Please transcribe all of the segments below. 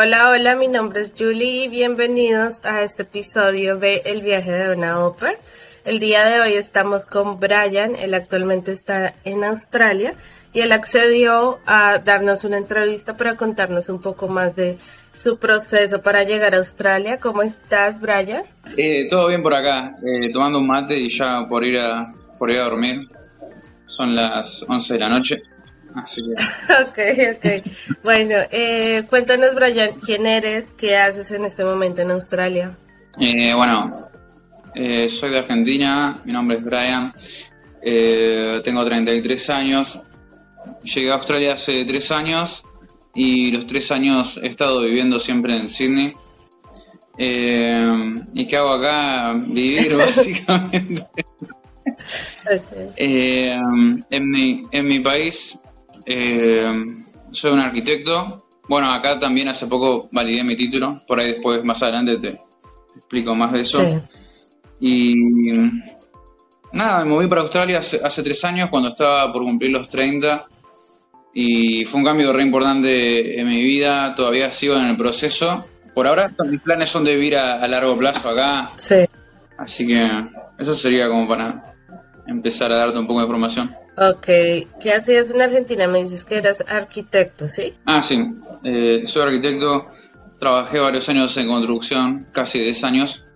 Hola, hola, mi nombre es Julie y bienvenidos a este episodio de El viaje de una ópera. El día de hoy estamos con Brian, él actualmente está en Australia y él accedió a darnos una entrevista para contarnos un poco más de su proceso para llegar a Australia. ¿Cómo estás, Brian? Eh, todo bien por acá, eh, tomando un mate y ya por ir a, por ir a dormir. Son las 11 de la noche. Así ok, ok. Bueno, eh, cuéntanos, Brian, ¿quién eres? ¿Qué haces en este momento en Australia? Eh, bueno, eh, soy de Argentina, mi nombre es Brian, tengo 33 años. Llegué a Australia hace 3 años y los 3 años he estado viviendo siempre en Sydney. ¿Y qué hago acá? Vivir, básicamente. en, mi, en mi país eh, soy un arquitecto. Bueno, acá también hace poco validé mi título. Por ahí después, más adelante, te, explico más de eso. Y nada, me moví para Australia hace, tres años cuando estaba por cumplir los 30. Y fue un cambio re importante en mi vida. Todavía sigo en el proceso. Por ahora, mis planes son de vivir a, a largo plazo acá. Sí. Así que eso sería como para empezar a darte un poco de información. Ok, ¿qué hacías en Argentina? Me dices que eras arquitecto, ¿sí? Ah, sí, eh, soy arquitecto, trabajé varios años en construcción, casi 10 años.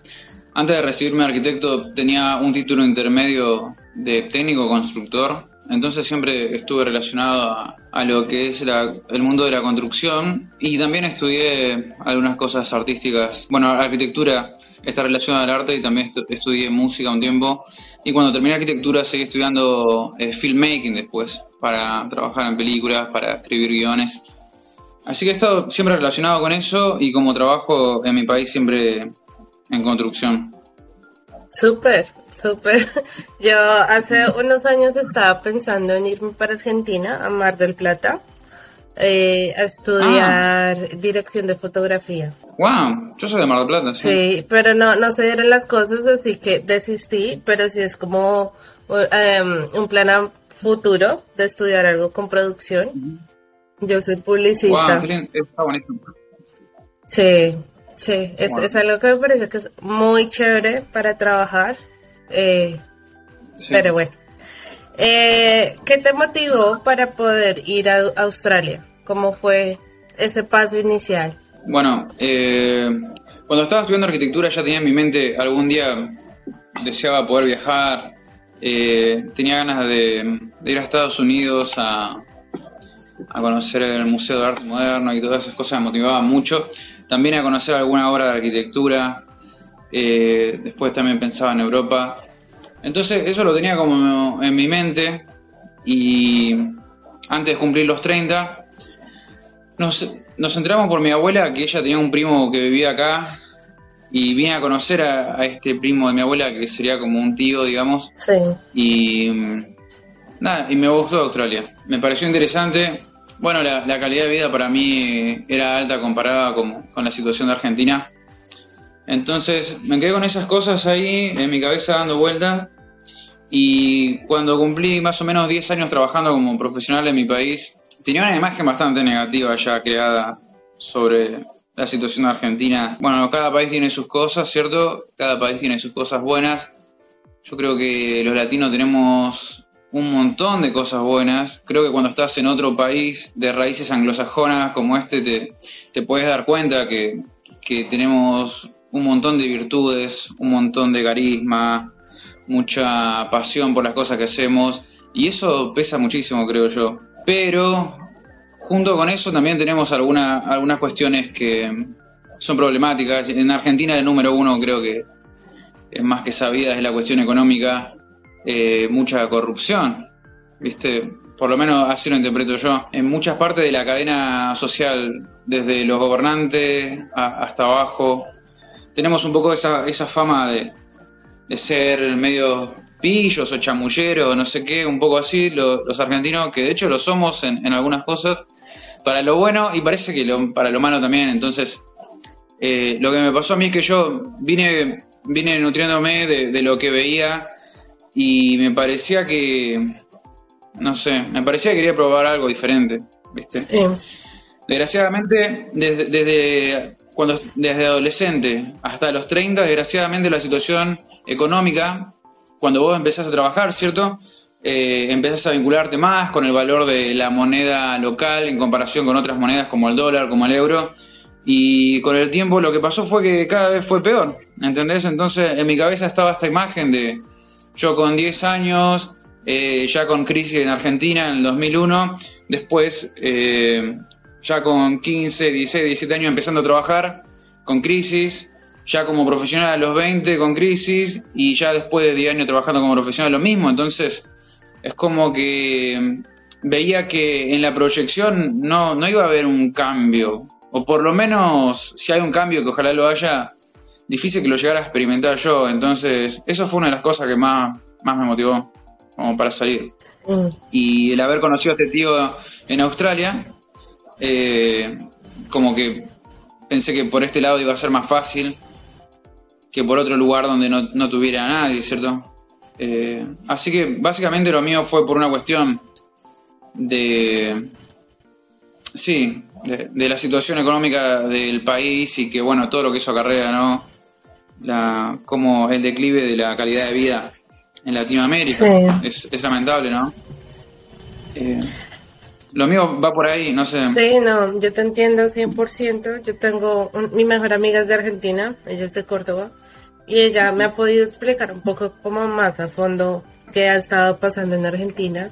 Antes de recibirme arquitecto tenía un título intermedio de técnico constructor, entonces siempre estuve relacionado a, lo que es el mundo de la construcción y también estudié algunas cosas artísticas, bueno, arquitectura está relacionada al arte y también estudié música un tiempo. Y cuando terminé arquitectura seguí estudiando eh, filmmaking después, para trabajar en películas, para escribir guiones. Así que he estado siempre relacionado con eso y como trabajo en mi país siempre en construcción. Súper, súper. Yo hace unos años estaba pensando en irme para Argentina, a Mar del Plata eh, a estudiar ah. dirección de fotografía. Wow, yo soy de Mar del Plata, sí. Sí, pero no, no se dieron las cosas, así que desistí, pero sí es como em, un plan futuro de estudiar algo con producción. Yo soy publicista. Wow, está buenísimo. Sí, sí, es, es, algo que me parece que es muy chévere para trabajar, eh, pero bueno. Eh, ¿Qué te motivó para poder ir a Australia? ¿Cómo fue ese paso inicial? Bueno, eh, cuando estaba estudiando arquitectura ya tenía en mi mente algún día deseaba poder viajar, eh, tenía ganas de, ir a Estados Unidos a, conocer el Museo de Arte Moderno y todas esas cosas me motivaban mucho. También a conocer alguna obra de arquitectura. después también pensaba en Europa. Entonces eso lo tenía como en mi mente y antes de cumplir los 30 nos, nos enteramos por mi abuela que ella tenía un primo que vivía acá y vine a conocer a, este primo de mi abuela que sería como un tío, digamos. Sí. Y nada, y me gustó Australia. Me pareció interesante. Bueno, la, calidad de vida para mí era alta comparada con, con la situación de Argentina. Entonces me quedé con esas cosas ahí en mi cabeza dando vueltas y cuando cumplí más o menos 10 años trabajando como profesional en mi país, tenía una imagen bastante negativa ya creada sobre la situación de Argentina. Bueno, cada país tiene sus cosas, ¿cierto? Cada país tiene sus cosas buenas. Yo creo que los latinos tenemos un montón de cosas buenas. Creo que cuando estás en otro país de raíces anglosajonas como este, te, te puedes dar cuenta que, que tenemos un montón de virtudes, un montón de carisma, mucha pasión por las cosas que hacemos y eso pesa muchísimo, creo yo. Pero junto con eso también tenemos alguna, algunas cuestiones que son problemáticas. En Argentina el número uno creo que es más que sabida es la cuestión económica, eh, mucha corrupción, ¿viste? Por lo menos así lo interpreto yo. En muchas partes de la cadena social, desde los gobernantes hasta abajo, tenemos un poco esa, esa fama de, de ser medio pillos o chamulleros no sé qué, un poco así, los argentinos, que de hecho lo somos en, algunas cosas, para lo bueno y parece que para lo malo también. Entonces, eh, lo que me pasó a mí es que yo vine, vine nutriéndome de, lo que veía y me parecía que, no sé, me parecía que quería probar algo diferente, ¿viste? Desgraciadamente, desde, desde, cuando, desde adolescente hasta los 30, desgraciadamente la situación económica, cuando vos empezás a trabajar, ¿cierto? Eh, empezás a vincularte más con el valor de la moneda local en comparación con otras monedas como el dólar, como el euro. Y con el tiempo lo que pasó fue que cada vez fue peor, ¿entendés? Entonces en mi cabeza estaba esta imagen de yo con 10 años, eh, ya con crisis en Argentina en el 2001, después eh, ya con 15, 16, 17 años empezando a trabajar, con crisis, ya como profesional a los 20 con crisis y ya después de 10 años trabajando como profesional lo mismo, entonces es como que veía que en la proyección no, no iba a haber un cambio, o por lo menos si hay un cambio que ojalá lo haya, difícil que lo llegara a experimentar yo, entonces eso fue una de las cosas que más, más me motivó como para salir. Y el haber conocido a este tío en Australia, eh, como que pensé que por este lado iba a ser más fácil que por otro lugar donde no, no tuviera a nadie, ¿cierto? Eh, así que básicamente lo mío fue por una cuestión de, sí, de, la situación económica del país y que bueno, todo lo que eso acarrea, ¿no? La, como el declive de la calidad de vida en Latinoamérica. Es, lamentable, ¿no? Eh, lo mío va por ahí, no sé. Sí, no, yo te entiendo 100%. Yo tengo, mi mejor amiga es de Argentina, ella es de Córdoba y ella me ha podido explicar un poco como más a fondo qué ha estado pasando en Argentina.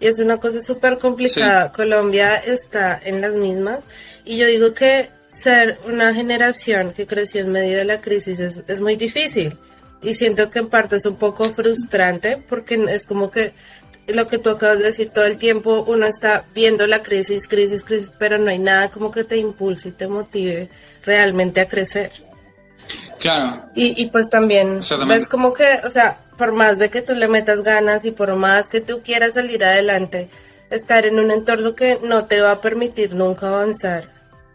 Y es una cosa súper complicada. Colombia está en las mismas. Y yo digo que ser una generación que creció en medio de la crisis es, es muy difícil. Y siento que en parte es un poco frustrante porque es como que lo que tú acabas de decir todo el tiempo, uno está viendo la crisis, crisis, crisis, pero no hay nada como que te impulse y te motive realmente a crecer. Claro. Y, y pues también ves como que, o sea, por más de que tú le metas ganas y por más que tú quieras salir adelante, estar en un entorno que no te va a permitir nunca avanzar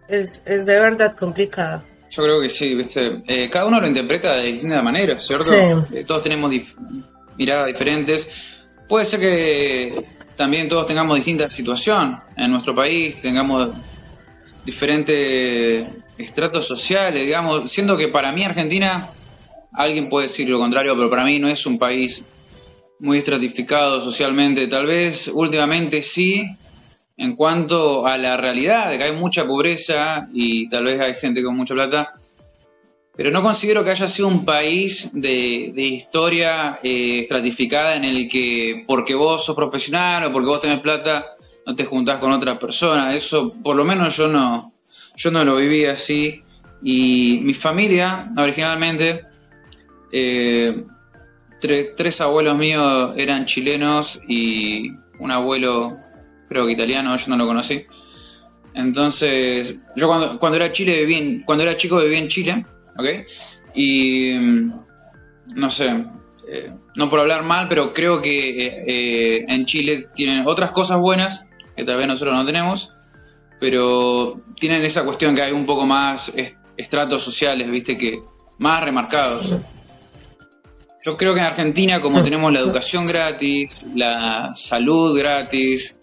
es, es de verdad complicado. Yo creo que sí, ¿viste? Eh, cada uno lo interpreta de distintas maneras, ¿cierto? Sí. Eh, todos tenemos miradas diferentes. Puede ser que también todos tengamos distintas situación en nuestro país, tengamos diferentes estratos sociales, digamos, siendo que para mí Argentina, alguien puede decir lo contrario, pero para mí no es un país muy estratificado socialmente, tal vez últimamente sí, en cuanto a la realidad de que hay mucha pobreza y tal vez hay gente con mucha plata, pero no considero que haya sido un país de, historia eh, estratificada en el que porque vos sos profesional o porque vos tenés plata no te juntás con otras personas. Eso por lo menos yo no, yo no lo viví así. Y mi familia, originalmente, eh, tres abuelos míos eran chilenos y un abuelo, creo que italiano, yo no lo conocí. Entonces, yo cuando, cuando era Chile viví cuando era chico viví en Chile, ¿ok? Y mm, no sé, eh, no por hablar mal, pero creo que eh, en Chile tienen otras cosas buenas que tal vez nosotros no tenemos pero tienen esa cuestión que hay un poco más estratos sociales, viste, que más remarcados. Yo creo que en Argentina, como tenemos la educación gratis, la salud gratis,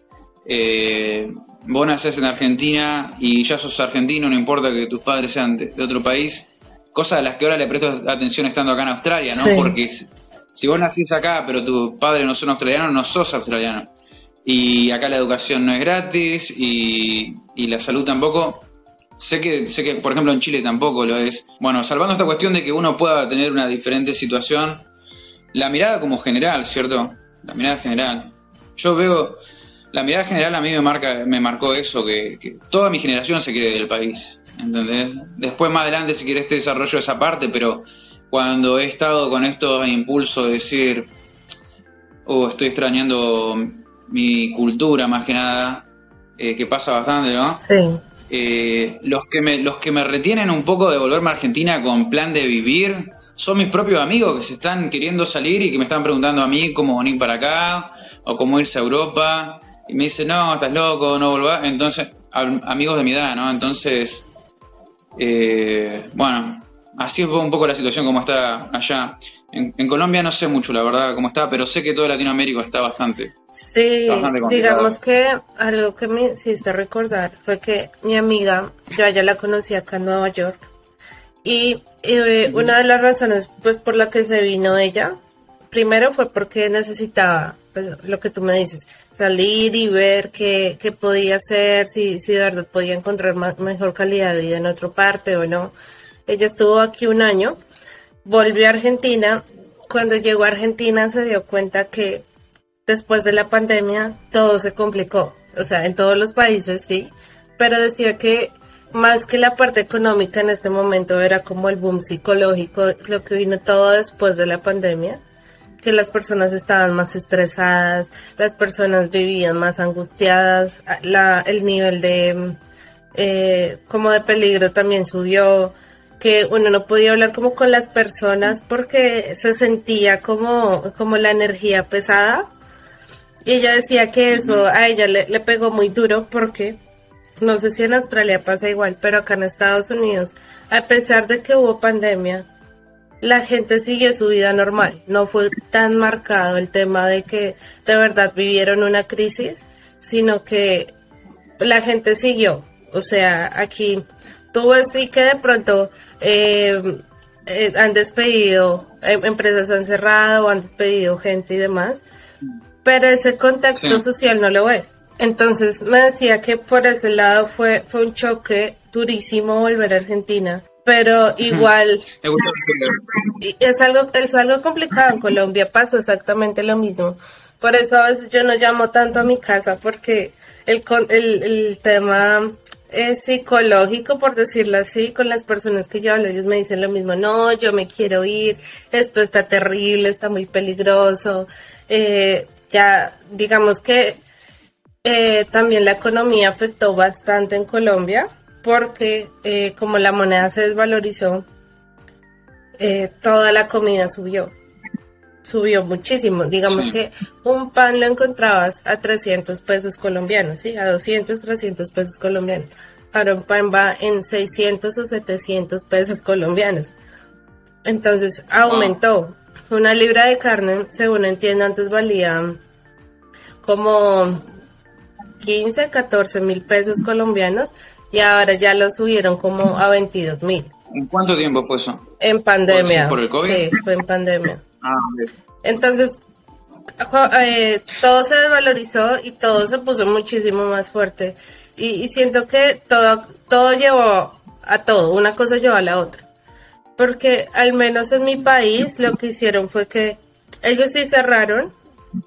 eh, vos nacés en Argentina y ya sos argentino, no importa que tus padres sean de, otro país, cosas a las que ahora le presto atención estando acá en Australia, ¿no? Porque si, vos nacís acá, pero tus padres no son australianos, no sos australiano y acá la educación no es gratis y, la salud tampoco. Sé que, sé que, por ejemplo, en Chile tampoco lo es. Bueno, salvando esta cuestión de que uno pueda tener una diferente situación, la mirada como general, ¿cierto? La mirada general. Yo veo, la mirada general a mí me marca, me marcó eso, que, que toda mi generación se quiere del país, ¿entendés? Después más adelante si quieres te desarrollo esa parte, pero cuando he estado con estos impulsos de decir, oh, estoy extrañando mi cultura más que nada, eh, que pasa bastante, ¿no? Sí. Eh, los, que me, los que me retienen un poco de volverme a Argentina con plan de vivir son mis propios amigos que se están queriendo salir y que me están preguntando a mí cómo venir para acá o cómo irse a Europa. Y me dicen, no, estás loco, no volvás. Entonces, amigos de mi edad, ¿no? Entonces, eh, bueno, así es un poco la situación como está allá. En, en, Colombia no sé mucho, la verdad, cómo está, pero sé que toda Latinoamérica está bastante Sí, digamos que algo que me hiciste recordar fue que mi amiga, yo ya la conocí acá en Nueva York, y eh, una de las razones pues por la que se vino ella, primero fue porque necesitaba, pues, lo que tú me dices, salir y ver qué, qué podía hacer, si, si de verdad podía encontrar mejor calidad de vida en otra parte o no. Ella estuvo aquí un año, volvió a Argentina. Cuando llegó a Argentina se dio cuenta que después de la pandemia todo se complicó. O sea, en todos los países sí, pero decía que más que la parte económica en este momento era como el boom psicológico, lo que vino todo después de la pandemia, que las personas estaban más estresadas, las personas vivían más angustiadas, la, el nivel de eh, como de peligro también subió, que uno no podía hablar como con las personas porque se sentía como, como la energía pesada. Y ella decía que eso a ella le, le pegó muy duro porque no sé si en Australia pasa igual, pero acá en Estados Unidos, a pesar de que hubo pandemia, la gente siguió su vida normal. No fue tan marcado el tema de que de verdad vivieron una crisis, sino que la gente siguió. O sea, aquí tuvo sí que de pronto eh, eh, han despedido, em, empresas han cerrado, han despedido gente y demás, pero ese contexto social no lo es. Entonces me decía que por ese lado fue, fue un choque durísimo volver a Argentina, pero igual es algo, es algo complicado. En Colombia pasó exactamente lo mismo. Por eso a veces yo no llamo tanto a mi casa porque el, el, el tema es psicológico, por decirlo así, con las personas que yo hablo, ellos me dicen lo mismo, no, yo me quiero ir, esto está terrible, está muy peligroso. Eh, ya, digamos que eh, también la economía afectó bastante en Colombia porque eh, como la moneda se desvalorizó, eh, toda la comida subió. Subió muchísimo. Digamos que un pan lo encontrabas a 300 pesos colombianos, ¿sí? A 200, 300 pesos colombianos. Ahora un pan va en 600 o 700 pesos colombianos. Entonces aumentó. Una libra de carne, según entiendo, antes valía como 15, 14 mil pesos colombianos y ahora ya lo subieron como a 22 mil. ¿En cuánto tiempo fue eso? En pandemia. ¿Por el COVID? Sí, fue en pandemia. Ah, Entonces, eh, todo se desvalorizó y todo se puso muchísimo más fuerte. Y, siento que todo, todo llevó a todo, una cosa llevó a la otra. Porque al menos en mi país lo que hicieron fue que ellos sí cerraron,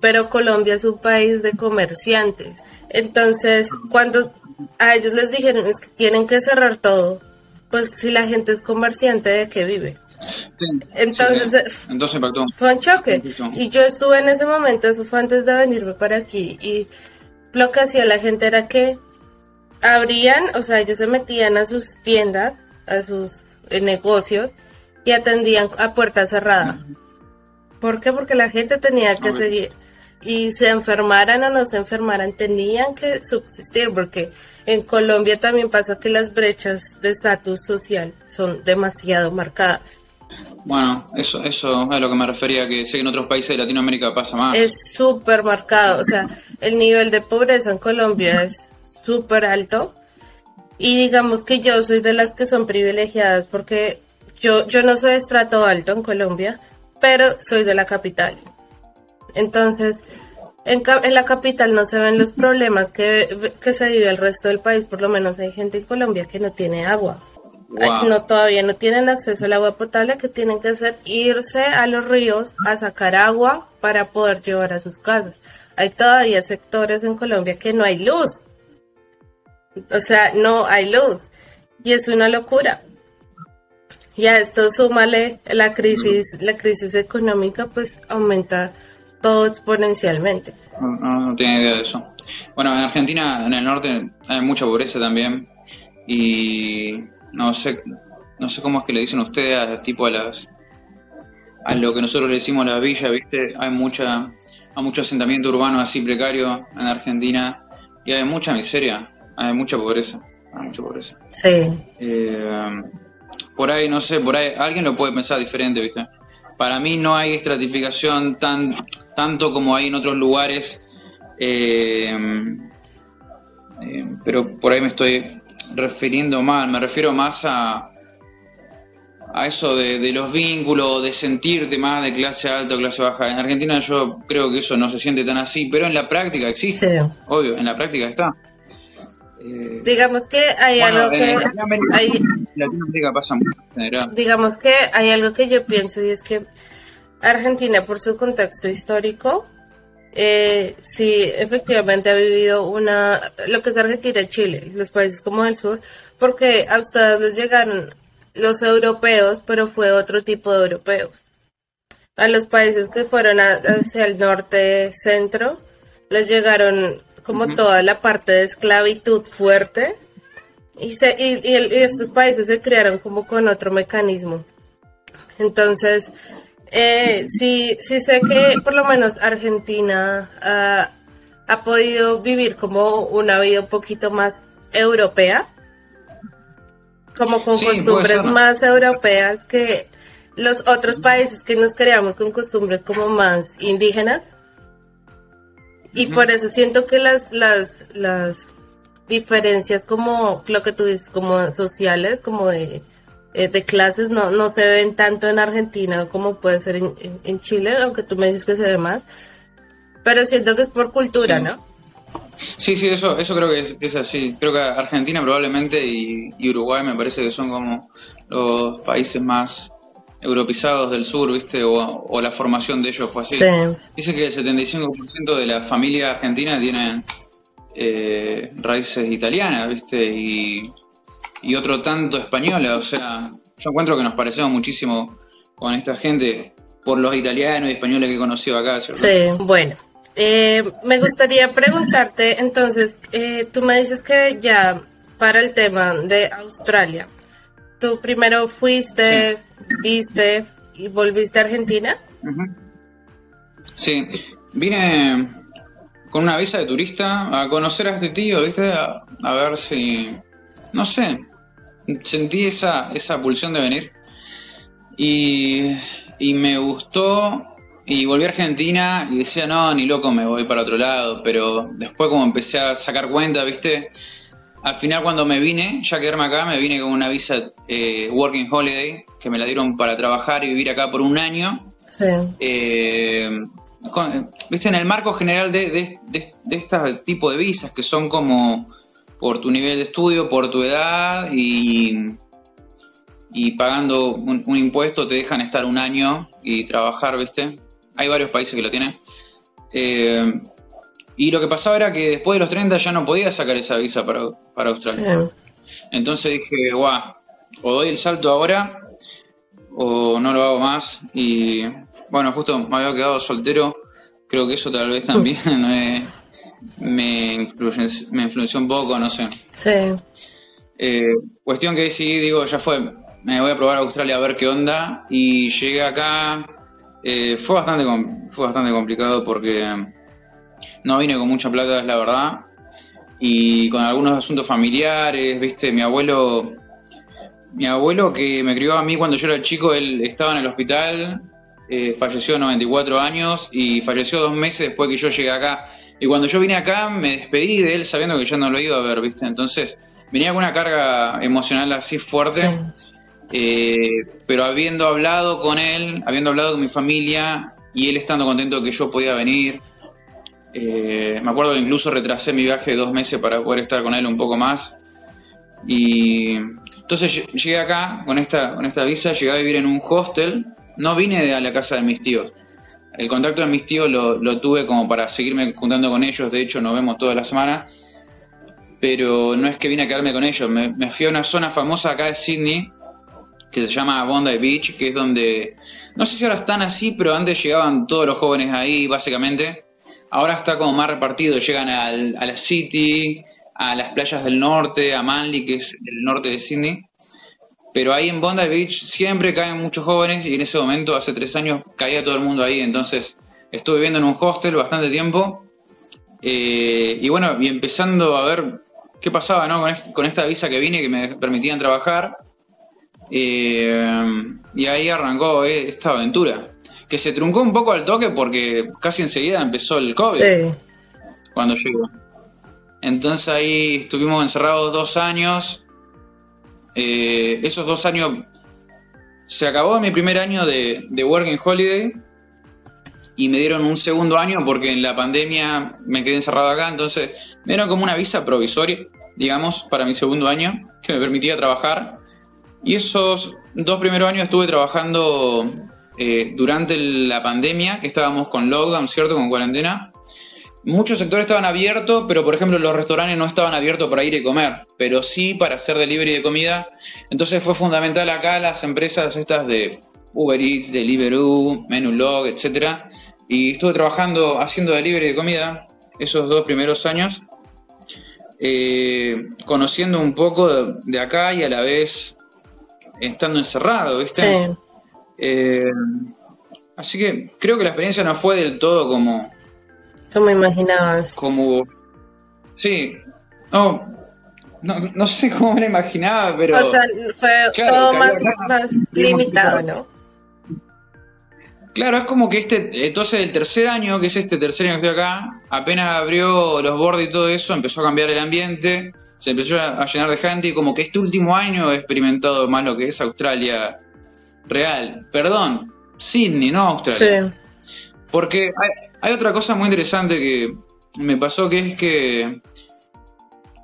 pero Colombia es un país de comerciantes. Entonces, cuando a ellos les dijeron es que tienen que cerrar todo, pues si la gente es comerciante, ¿de qué vive? Entonces, eh, Entonces fue un choque. Y yo estuve en ese momento, eso fue antes de venirme para aquí, y lo que hacía la gente era que abrían, o sea, ellos se metían a sus tiendas, a sus eh, negocios, y atendían a puerta cerrada. ¿Por qué? Porque la gente tenía que seguir y se enfermaran o no se enfermaran, tenían que subsistir, porque en Colombia también pasa que las brechas de estatus social son demasiado marcadas. Bueno, eso, eso es a lo que me refería, que sé que en otros países de Latinoamérica pasa más. Es súper marcado, o sea, el nivel de pobreza en Colombia es súper alto y digamos que yo soy de las que son privilegiadas porque yo, yo no soy de estrato alto en Colombia, pero soy de la capital. Entonces, en, en, la capital no se ven los problemas que, que, se vive el resto del país, por lo menos hay gente en Colombia que no tiene agua. No, todavía no tienen acceso al agua potable, que tienen que hacer irse a los ríos a sacar agua para poder llevar a sus casas. Hay todavía sectores en Colombia que no hay luz. O sea, no hay luz. Y es una locura. Y a esto súmale la crisis, la crisis económica, pues aumenta todo exponencialmente. No, no, tiene idea de eso. Bueno, en Argentina, en el norte, hay mucha pobreza también. Y no sé, no sé cómo es que le dicen ustedes a tipo a las a lo que nosotros le decimos las villas, ¿viste? Hay mucha hay mucho asentamiento urbano así precario en Argentina y hay mucha miseria, hay mucha pobreza, hay mucha pobreza. Sí. Eh, por ahí, no sé, por ahí alguien lo puede pensar diferente, ¿viste? Para mí no hay estratificación tan tanto como hay en otros lugares Eh, eh, pero por ahí me estoy refiriendo mal, me refiero más a, a eso de, los vínculos, de sentirte más de clase alta o clase baja. En Argentina yo creo que eso no se siente tan así, pero en la práctica existe, obvio, en la práctica está. digamos que hay algo que... Latinoamérica pasa mucho en general. Digamos que hay algo que yo pienso y es que Argentina, por su contexto histórico, eh, sí, efectivamente ha vivido una, lo que es Argentina y Chile, los países como el sur, porque a ustedes les llegaron los europeos, pero fue otro tipo de europeos. A los países que fueron hacia el norte centro, les llegaron como toda la parte de esclavitud fuerte y, se, y, estos países se crearon como con otro mecanismo. Entonces, eh, sí, sí sé que por lo menos Argentina ah, ha podido vivir como una vida un poquito más europea, como con costumbres más europeas que los otros países que nos creamos con costumbres como más indígenas. Y por eso siento que las, las, las diferencias como lo que tú dices, como sociales, como de eh, de clases no, no se ven tanto en Argentina como puede ser en, Chile, aunque tú me dices que se ve más. Pero siento que es por cultura, ¿no? Sí, sí, eso, eso creo que es, así. Creo que Argentina probablemente y, Uruguay me parece que son como los países más europeizados del sur, ¿viste? O, la formación de ellos fue así. Dice que el 75% de la familia argentina tienen eh, raíces italianas, ¿viste? Y y otro tanto española. O sea, yo encuentro que nos parecemos muchísimo con esta gente por los italianos y españoles que he conocido acá. Sí, bueno. Eh, me gustaría preguntarte, entonces, eh, tú me dices que ya para el tema de Australia, tú primero fuiste, viste y volviste a Argentina. Sí, vine con una visa de turista a conocer a este tío, ¿viste? a ver si, no sé, sentí esa, esa pulsión de venir y, y me gustó y volví a Argentina y decía, no, ni loco, me voy para otro lado, pero después como empecé a sacar cuenta, viste, al final cuando me vine, ya quedarme acá, me vine con una visa eh, Working Holiday, que me la dieron para trabajar y vivir acá por un año. Sí. Eh, viste, en el marco general de, de, de este tipo de visas, que son como por tu nivel de estudio, por tu edad y, y pagando un, impuesto te dejan estar un año y trabajar, ¿viste? Hay varios países que lo tienen. Eh, y lo que pasaba era que después de los 30 ya no podía sacar esa visa para, para Australia. Entonces dije, guau, o doy el salto ahora o no lo hago más. Y bueno, justo me había quedado soltero. Creo que eso tal vez también no es me, influenció, me influenció un poco, no sé. Sí. Eh, cuestión que decidí, digo, ya fue, me voy a probar a Australia a ver qué onda. Y llegué acá, eh, fue, bastante, fue bastante complicado porque no vine con mucha plata, es la verdad. Y con algunos asuntos familiares, viste, mi abuelo, mi abuelo que me crió a mí cuando yo era chico, él estaba en el hospital, eh, falleció a 94 años y falleció dos meses después que yo llegué acá. Y cuando yo vine acá me despedí de él sabiendo que ya no lo iba a ver, ¿viste? Entonces venía con una carga emocional así fuerte, eh, pero habiendo hablado con él, habiendo hablado con mi familia y él estando contento que yo podía venir. Eh, me acuerdo que incluso retrasé mi viaje dos meses para poder estar con él un poco más. Y entonces llegué acá con esta, con esta visa, llegué a vivir en un hostel. No vine a la casa de mis tíos el contacto de mis tíos lo, tuve como para seguirme juntando con ellos, de hecho nos vemos toda la semana, pero no es que vine a quedarme con ellos, me, fui a una zona famosa acá de Sydney, que se llama Bondi Beach, que es donde, no sé si ahora están así, pero antes llegaban todos los jóvenes ahí, básicamente. Ahora está como más repartido, llegan a la City, a las playas del norte, a Manly, que es el norte de Sydney. Pero ahí en Bondi Beach siempre caen muchos jóvenes y en ese momento, hace tres años, caía todo el mundo ahí. Entonces estuve viviendo en un hostel bastante tiempo. Eh, y bueno, y empezando a ver qué pasaba ¿no? con, esta visa que vine que me permitían trabajar. Eh, y ahí arrancó eh, esta aventura. Que se truncó un poco al toque porque casi enseguida empezó el COVID. cuando llego. Entonces ahí estuvimos encerrados dos años. Eh, esos dos años se acabó mi primer año de, de Working Holiday y me dieron un segundo año porque en la pandemia me quedé encerrado acá, entonces me dieron como una visa provisoria, digamos, para mi segundo año, que me permitía trabajar. Y esos dos primeros años estuve trabajando eh, durante la pandemia, que estábamos con lockdown, ¿cierto? Con cuarentena. Muchos sectores estaban abiertos, pero por ejemplo los restaurantes no estaban abiertos para ir y comer, pero sí para hacer delivery de comida. Entonces fue fundamental acá las empresas estas de Uber Eats, Deliveroo, Menulog, etcétera. Y estuve trabajando haciendo delivery de comida esos dos primeros años, eh, conociendo un poco de, acá y a la vez estando encerrado, ¿viste? Sí. Eh, así que creo que la experiencia no fue del todo como... Como imaginabas. Como... Sí. No, no, sé cómo me lo imaginaba, pero... O sea, fue todo más, más limitado, ¿no? Claro, es como que este, entonces el tercer año, que es este tercer año que estoy acá, apenas abrió los bordes y todo eso, empezó a cambiar el ambiente, se empezó a llenar de gente y como que este último año he experimentado más lo que es Australia real. Perdón, Sydney, no Australia. Sí. Porque hay, hay otra cosa muy interesante que me pasó que es que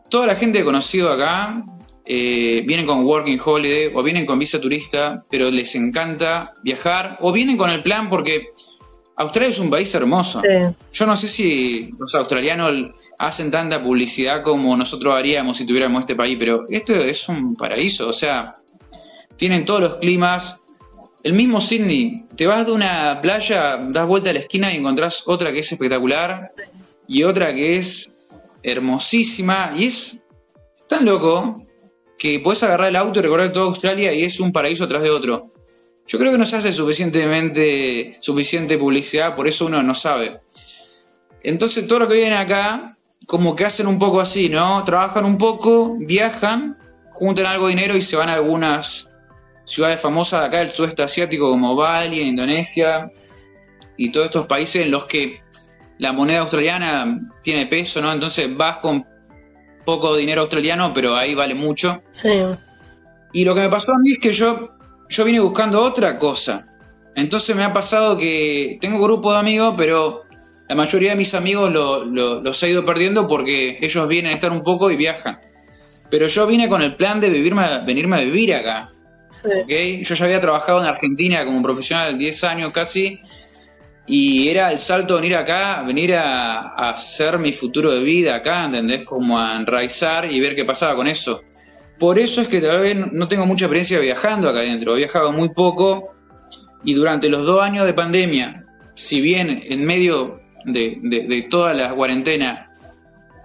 toda la gente que he conocido acá eh, vienen con Working Holiday o vienen con visa turista, pero les encanta viajar o vienen con el plan porque Australia es un país hermoso. Yo no sé si los australianos hacen tanta publicidad como nosotros haríamos si tuviéramos este país, pero este es un paraíso, o sea, tienen todos los climas. El mismo Sydney, te vas de una playa, das vuelta a la esquina y encontrás otra que es espectacular y otra que es hermosísima y es tan loco que puedes agarrar el auto y recorrer toda Australia y es un paraíso tras de otro. Yo creo que no se hace suficientemente suficiente publicidad, por eso uno no sabe. Entonces, todo lo que viene acá, como que hacen un poco así, ¿no? Trabajan un poco, viajan, juntan algo de dinero y se van a algunas ciudades famosas de acá del sudeste asiático, como Bali, Indonesia, y todos estos países en los que la moneda australiana tiene peso, ¿no? Entonces vas con poco dinero australiano, pero ahí vale mucho. Sí. Y lo que me pasó a mí es que yo, yo vine buscando otra cosa. Entonces me ha pasado que tengo grupo de amigos, pero la mayoría de mis amigos los he ido perdiendo porque ellos vienen a estar un poco y viajan. Pero yo vine con el plan de venirme a vivir acá. Sí. Yo ya había trabajado en Argentina como profesional 10 años casi y era el salto venir acá, venir a, hacer mi futuro de vida acá, ¿entendés? Como a enraizar y ver qué pasaba con eso. Por eso es que tal vez no tengo mucha experiencia viajando acá adentro. He viajado muy poco y durante los dos años de pandemia, si bien en medio de, toda la cuarentena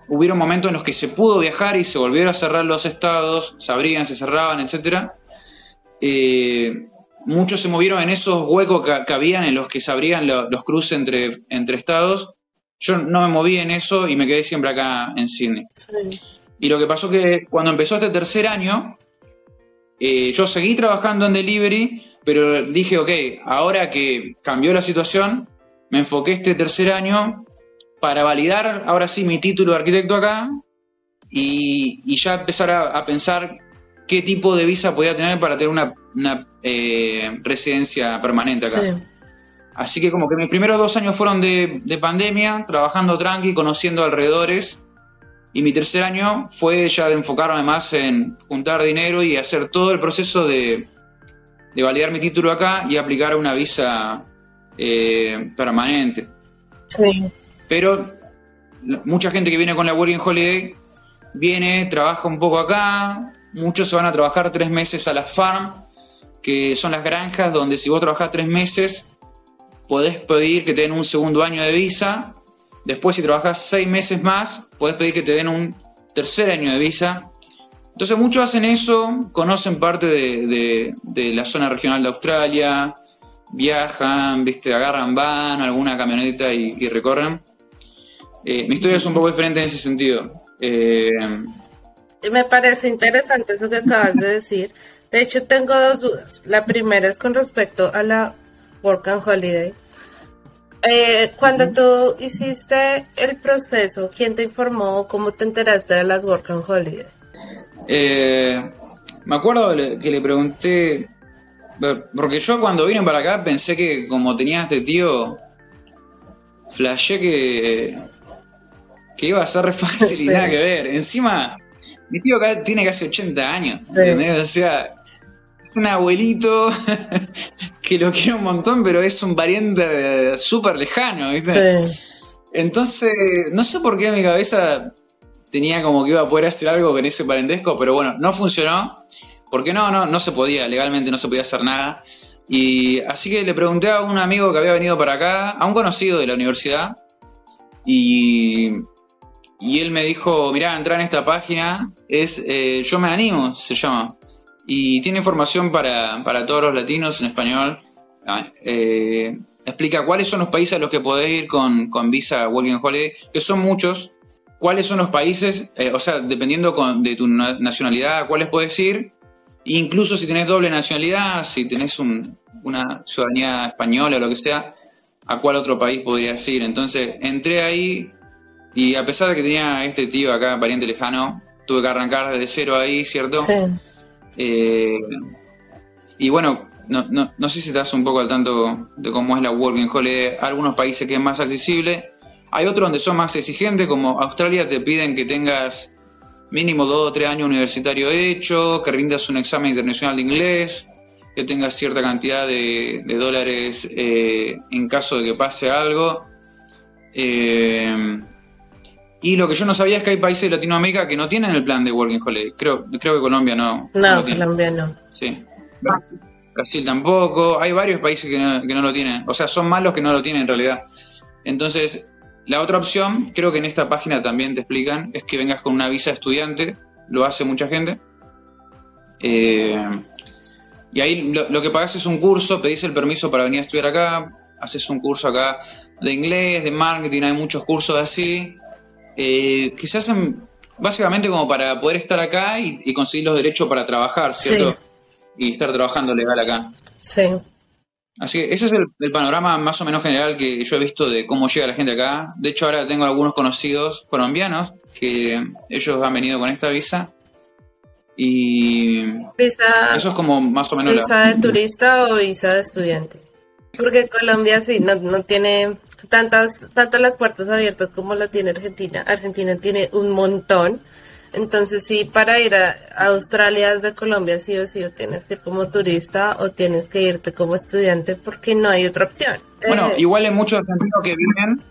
hubieron momentos en los que se pudo viajar y se volvieron a cerrar los estados, se abrían, se cerraban, etcétera. Eh, muchos se movieron en esos huecos que, habían en los que se abrían los cruces entre, entre estados. Yo no me moví en eso y me quedé siempre acá en Sydney. Y lo que pasó que cuando empezó este tercer año, eh, yo seguí trabajando en delivery, pero dije, ok, ahora que cambió la situación, me enfoqué este tercer año para validar ahora sí mi título de arquitecto acá y, ya empezar a pensar qué tipo de visa podía tener para tener una, eh, residencia permanente acá. Así que como que mis primeros dos años fueron de, pandemia, trabajando tranqui, conociendo alrededores. Y mi tercer año fue ya de enfocarme más en juntar dinero y hacer todo el proceso de, validar mi título acá y aplicar una visa eh, permanente. Sí. Pero mucha gente que viene con la Working Holiday viene, trabaja un poco acá, Muchos se van a trabajar tres meses a la farm, que son las granjas donde si vos trabajás tres meses, podés pedir que te den un segundo año de visa. Después, si trabajás seis meses más, podés pedir que te den un tercer año de visa. Entonces, muchos hacen eso, conocen parte de, la zona regional de Australia, viajan, viste, agarran van, alguna camioneta y, recorren. Eh, mi historia es un poco diferente en ese sentido. Eh, me parece interesante eso que acabas de decir. De hecho, tengo dos dudas. La primera es con respecto a la Work and Holiday. Eh, cuando tú hiciste el proceso, ¿quién te informó? ¿Cómo te enteraste de las Work and Holiday? Eh, me acuerdo que le pregunté, porque yo cuando vine para acá pensé que como tenía este tío, flashé que, que iba a ser re fácil y nada que ver. Encima, mi tío acá tiene casi 80 años, O sea, es un abuelito que lo quiero un montón, pero es un pariente súper lejano, ¿viste? Entonces, no sé por qué en mi cabeza tenía como que iba a poder hacer algo con ese parentesco, pero bueno, no funcionó. Porque no, no, no se podía, legalmente no se podía hacer nada. Y así que le pregunté a un amigo que había venido para acá, a un conocido de la universidad, y, y él me dijo, mirá, entra en esta página, es eh, Yo me animo, se llama, y tiene información para, todos los latinos en español. Ah, eh, explica cuáles son los países a los que podés ir con, con visa Working Holiday, que son muchos, cuáles son los países, eh, o sea, dependiendo de tu nacionalidad, cuáles puedes ir, incluso si tenés doble nacionalidad, si tenés una ciudadanía española o lo que sea, a cuál otro país podrías ir. Entonces entré ahí y a pesar de que tenía este tío acá, pariente lejano, tuve que arrancar desde cero ahí, ¿cierto? Sí. Eh, y bueno, no, no, no, sé si estás un poco al tanto de cómo es la Working Holiday. Algunos países que es más accesible, hay otros donde son más exigentes, como Australia te piden que tengas mínimo dos o tres años universitario hecho, que rindas un examen internacional de inglés, que tengas cierta cantidad de, dólares eh, en caso de que pase algo. Eh, y lo que yo no sabía es que hay países de Latinoamérica que no tienen el plan de Working Holiday. Creo, creo que Colombia no. No, Colombia no. Sí. Brasil tampoco. Hay varios países que no, que no lo tienen. O sea, son malos que no lo tienen en realidad. Entonces, la otra opción, creo que en esta página también te explican, es que vengas con una visa estudiante, lo hace mucha gente. Eh, y ahí lo, que pagas es un curso, pedís el permiso para venir a estudiar acá, haces un curso acá de inglés, de marketing, hay muchos cursos así, eh, que se hacen básicamente como para poder estar acá y, conseguir los derechos para trabajar, ¿cierto? Y estar trabajando legal acá. Sí. Así que ese es el, panorama más o menos general que yo he visto de cómo llega la gente acá. De hecho, ahora tengo algunos conocidos colombianos que ellos han venido con esta visa. Y eso es como más o menos visa de turista o visa de estudiante. Porque Colombia sí no, no tiene tantas tanto las puertas abiertas como la tiene Argentina. Argentina tiene un montón entonces sí, para ir a, Australia desde Colombia sí o sí o tienes que ir como turista o tienes que irte como estudiante porque no hay otra opción. Bueno, eh, igual hay muchos argentinos que vienen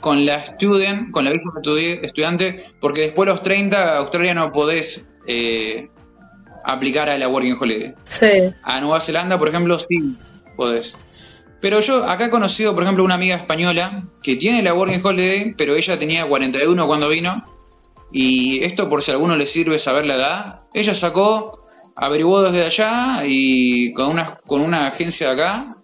con la student, con la visa de estudiante, porque después de los 30 Australia no podés eh, aplicar a la Working Holiday. Sí. A Nueva Zelanda, por ejemplo, sí podés. Pero yo acá he conocido, por ejemplo, una amiga española que tiene la Working Holiday, pero ella tenía 41 cuando vino y esto por si a alguno le sirve saber la edad, ella sacó, averiguó desde allá y con una, con una agencia de acá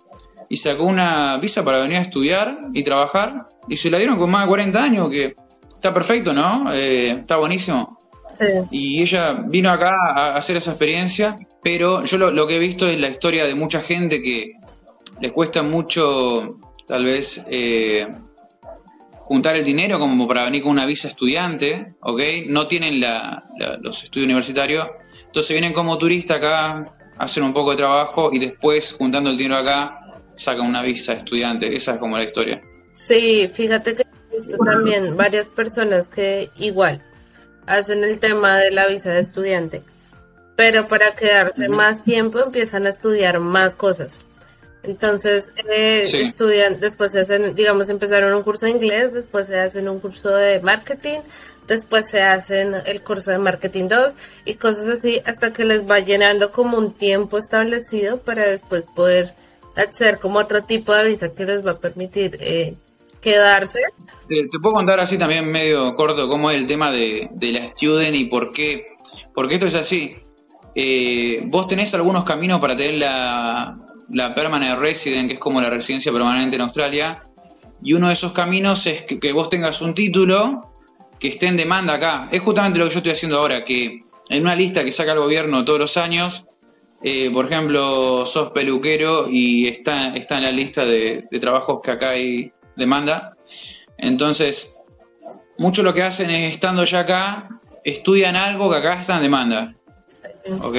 y sacó una visa para venir a estudiar y trabajar y se la dieron con más de 40 años, que está perfecto, ¿no? Eh, está buenísimo. Y ella vino acá a hacer esa experiencia, pero yo lo, que he visto es la historia de mucha gente que les cuesta mucho, tal vez, eh, juntar el dinero como para venir con una visa estudiante, ¿ok? No tienen los estudios universitarios, entonces vienen como turista acá, hacen un poco de trabajo y después, juntando el dinero acá, sacan una visa estudiante. Esa es como la historia. Sí, fíjate que también varias personas que igual hacen el tema de la visa de estudiante, pero para quedarse más tiempo empiezan a estudiar más cosas. Entonces, eh, estudian, después se hacen, digamos, empezaron un curso de inglés, después se hacen un curso de marketing, después se hacen el curso de marketing 2 y cosas así hasta que les va llenando como un tiempo establecido para después poder hacer como otro tipo de visa que les va a permitir eh, quedarse. Te, puedo contar así también medio corto cómo es el tema de, de la student y por qué, porque esto es así. Eh, vos tenés algunos caminos para tener la, la Permanent Resident, que es como la residencia permanente en Australia, y uno de esos caminos es que, vos tengas un título que esté en demanda acá. Es justamente lo que yo estoy haciendo ahora, que en una lista que saca el gobierno todos los años, eh, por ejemplo, sos peluquero y está, está en la lista de, trabajos que acá hay demanda. Entonces, muchos lo que hacen es, estando ya acá, estudian algo que acá está en demanda. ¿Ok?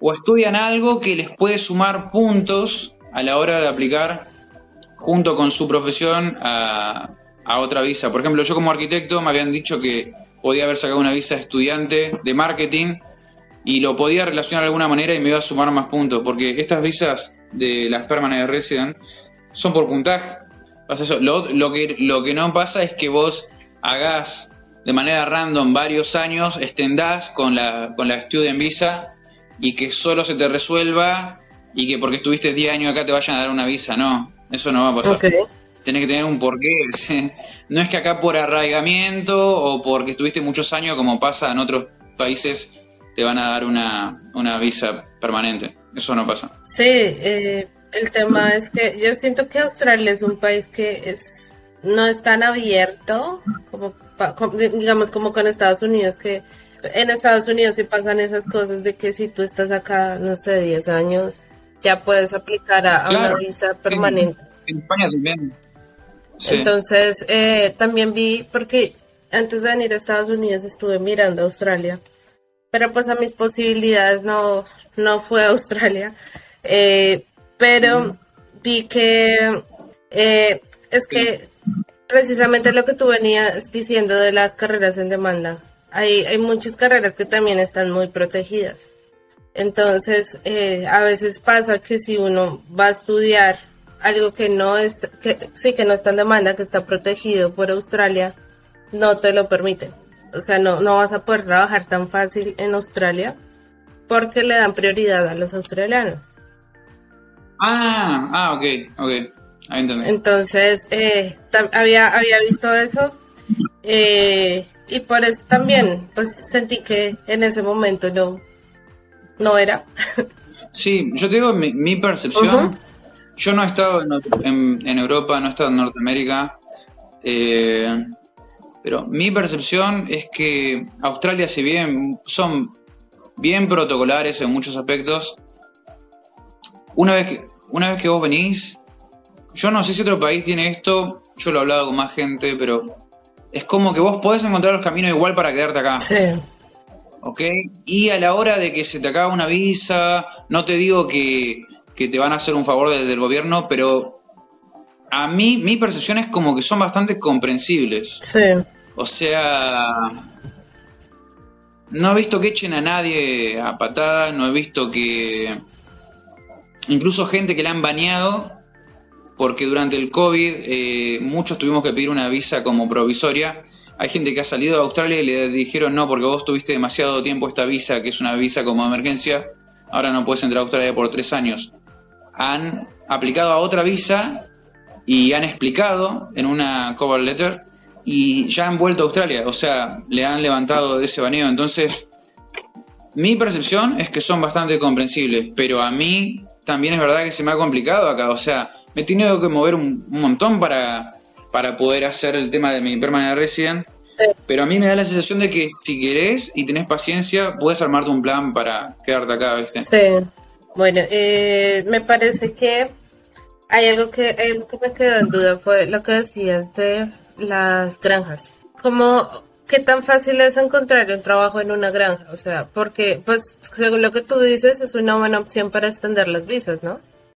O estudian algo que les puede sumar puntos a la hora de aplicar junto con su profesión a, otra visa. Por ejemplo, yo como arquitecto me habían dicho que podía haber sacado una visa de estudiante de marketing y lo podía relacionar de alguna manera y me iba a sumar más puntos, porque estas visas de las permanent resident son por puntaje. Lo, lo, que, lo que no pasa es que vos hagas de manera random varios años, extendás con la, con la student visa y que solo se te resuelva y que porque estuviste 10 años acá te vayan a dar una visa. No, eso no va a pasar tenés que tener un porqué. No es que acá por arraigamiento o porque estuviste muchos años, como pasa en otros países, te van a dar una, visa permanente. Eso no pasa. Sí, eh, el tema es que yo siento que Australia es un país que es no es tan abierto como, digamos como con Estados Unidos que en Estados Unidos sí pasan esas cosas de que si tú estás acá no sé 10 años ya puedes aplicar a, una visa permanente. En España también. Entonces, eh, también vi, porque antes de venir a Estados Unidos estuve mirando Australia, pero pues a mis posibilidades no, no fue Australia, eh, pero vi que eh, es que precisamente lo que tú venías diciendo de las carreras en demanda, hay, hay muchas carreras que también están muy protegidas. Entonces, a veces pasa que si uno va a estudiar algo que no es, que sí que no está en demanda, que está protegido por Australia, no te lo permiten. O sea, no, no vas a poder trabajar tan fácil en Australia porque le dan prioridad a los australianos. Ah, ah, ok, ok. Entonces, eh, había, había visto eso eh, y por eso también pues sentí que en ese momento no, no era. Sí, yo te digo mi, percepción. Yo no he estado en, Europa, no he estado en Norteamérica, eh, pero mi percepción es que Australia, si bien son bien protocolares en muchos aspectos, una vez que, una vez que vos venís, yo no sé si otro país tiene esto, yo lo he hablado con más gente, pero es como que vos podés encontrar los caminos igual para quedarte acá. Sí. ¿Ok? Y a la hora de que se te acaba una visa, no te digo que que te van a hacer un favor desde el gobierno, pero a mí mi percepción es como que son bastante comprensibles. Sí. O sea, no he visto que echen a nadie a patadas, no he visto que incluso gente que la han baneado porque durante el COVID eh, muchos tuvimos que pedir una visa como provisoria. Hay gente que ha salido de Australia y le dijeron no, porque vos tuviste demasiado tiempo esta visa, que es una visa como emergencia, ahora no puedes entrar a Australia por tres años han aplicado a otra visa y han explicado en una cover letter y ya han vuelto a Australia, o sea, le han levantado de ese baneo. Entonces, mi percepción es que son bastante comprensibles, pero a mí también es verdad que se me ha complicado acá, o sea, me he tenido que mover un, montón para, para poder hacer el tema de mi permanent resident. Pero a mí me da la sensación de que si querés y tenés paciencia, puedes armarte un plan para quedarte acá, ¿viste? Sí. Bueno, eh, me parece que hay algo que, que me quedó en duda, fue lo que decías de las granjas. ¿Cómo, qué tan fácil es encontrar un trabajo en una granja? O sea, porque, pues, según lo que tú dices, es una buena opción para extender las visas, ¿no?